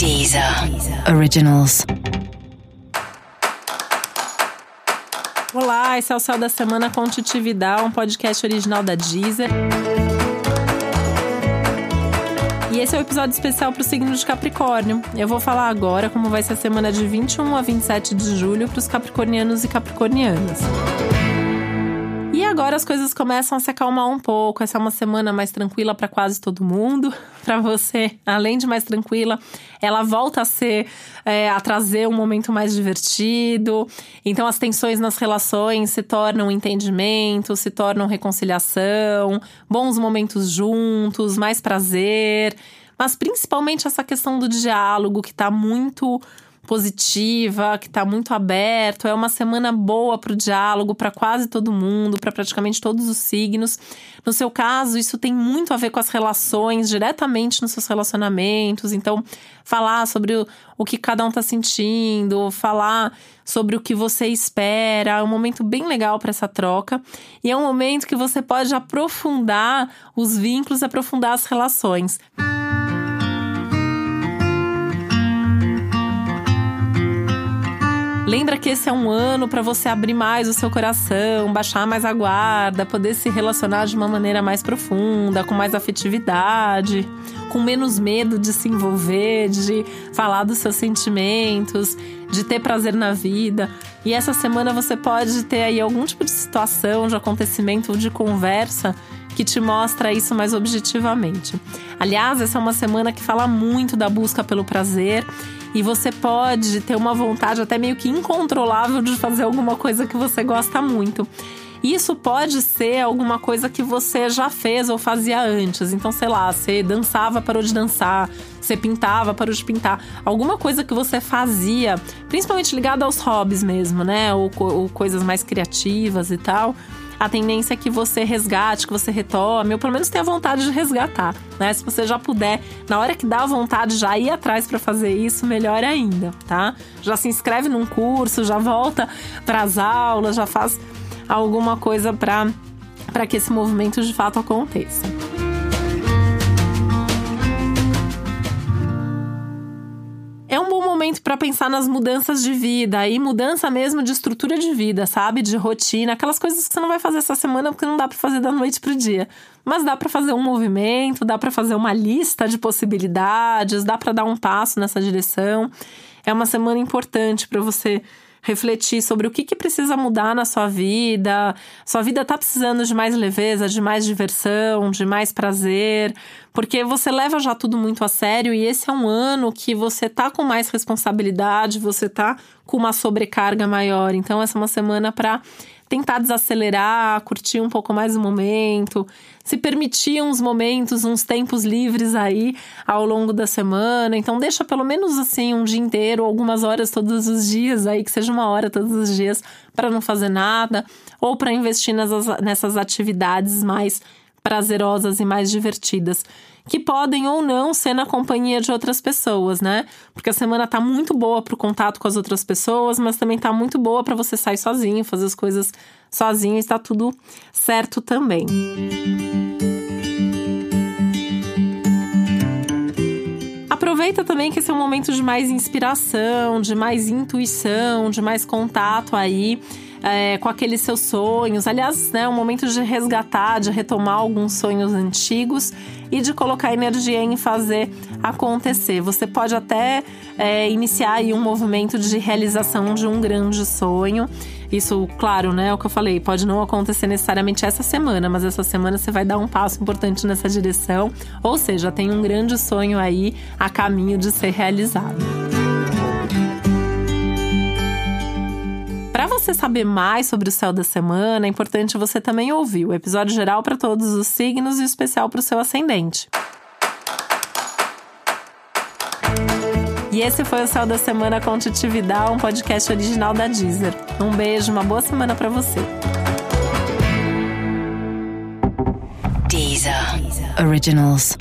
Deezer Originals. Olá, esse é o Céu da Semana com um podcast original da Deezer. E esse é o um episódio especial para o signo de Capricórnio. Eu vou falar agora como vai ser a semana de 21 a 27 de julho para os capricornianos e capricornianas agora as coisas começam a se acalmar um pouco. Essa é uma semana mais tranquila para quase todo mundo. Para você, além de mais tranquila, ela volta a ser, é, a trazer um momento mais divertido. Então, as tensões nas relações se tornam entendimento, se tornam reconciliação, bons momentos juntos, mais prazer. Mas principalmente essa questão do diálogo que está muito positiva, que está muito aberto. É uma semana boa para o diálogo, para quase todo mundo, para praticamente todos os signos. No seu caso, isso tem muito a ver com as relações, diretamente nos seus relacionamentos. Então, falar sobre o, o que cada um está sentindo, falar sobre o que você espera. É um momento bem legal para essa troca. E é um momento que você pode aprofundar os vínculos, aprofundar as relações. Lembra que esse é um ano para você abrir mais o seu coração, baixar mais a guarda, poder se relacionar de uma maneira mais profunda, com mais afetividade, com menos medo de se envolver, de falar dos seus sentimentos, de ter prazer na vida. E essa semana você pode ter aí algum tipo de situação, de acontecimento ou de conversa que te mostra isso mais objetivamente. Aliás, essa é uma semana que fala muito da busca pelo prazer e você pode ter uma vontade até meio que incontrolável de fazer alguma coisa que você gosta muito. Isso pode ser alguma coisa que você já fez ou fazia antes. Então, sei lá, você dançava, parou de dançar, você pintava, parou de pintar. Alguma coisa que você fazia, principalmente ligada aos hobbies mesmo, né? Ou, ou coisas mais criativas e tal a tendência é que você resgate, que você retome, ou pelo menos tenha vontade de resgatar, né? Se você já puder, na hora que dá vontade, já ir atrás para fazer isso, melhor ainda, tá? Já se inscreve num curso, já volta para as aulas, já faz alguma coisa para que esse movimento de fato aconteça. momento para pensar nas mudanças de vida e mudança mesmo de estrutura de vida, sabe? De rotina, aquelas coisas que você não vai fazer essa semana porque não dá para fazer da noite pro dia. Mas dá para fazer um movimento, dá para fazer uma lista de possibilidades, dá para dar um passo nessa direção. É uma semana importante para você refletir sobre o que, que precisa mudar na sua vida. Sua vida está precisando de mais leveza, de mais diversão, de mais prazer, porque você leva já tudo muito a sério e esse é um ano que você tá com mais responsabilidade, você tá com uma sobrecarga maior. Então, essa é uma semana para tentar desacelerar, curtir um pouco mais o momento, se permitir uns momentos, uns tempos livres aí ao longo da semana. Então deixa pelo menos assim um dia inteiro, algumas horas todos os dias aí, que seja uma hora todos os dias para não fazer nada ou para investir nessas, nessas atividades mais prazerosas e mais divertidas que podem ou não ser na companhia de outras pessoas, né? Porque a semana tá muito boa pro contato com as outras pessoas, mas também tá muito boa para você sair sozinho, fazer as coisas sozinho, está tudo certo também. Aproveita também que esse é um momento de mais inspiração, de mais intuição, de mais contato aí é, com aqueles seus sonhos. Aliás, né, um momento de resgatar, de retomar alguns sonhos antigos e de colocar energia em fazer acontecer. Você pode até é, iniciar aí um movimento de realização de um grande sonho. Isso, claro, né? É o que eu falei, pode não acontecer necessariamente essa semana, mas essa semana você vai dar um passo importante nessa direção. Ou seja, tem um grande sonho aí a caminho de ser realizado. Você saber mais sobre o céu da semana, é importante você também ouvir o episódio geral para todos os signos e o especial para o seu ascendente. E esse foi o Céu da Semana com Titividade, um podcast original da Deezer. Um beijo, uma boa semana para você. Deezer. Deezer. Originals.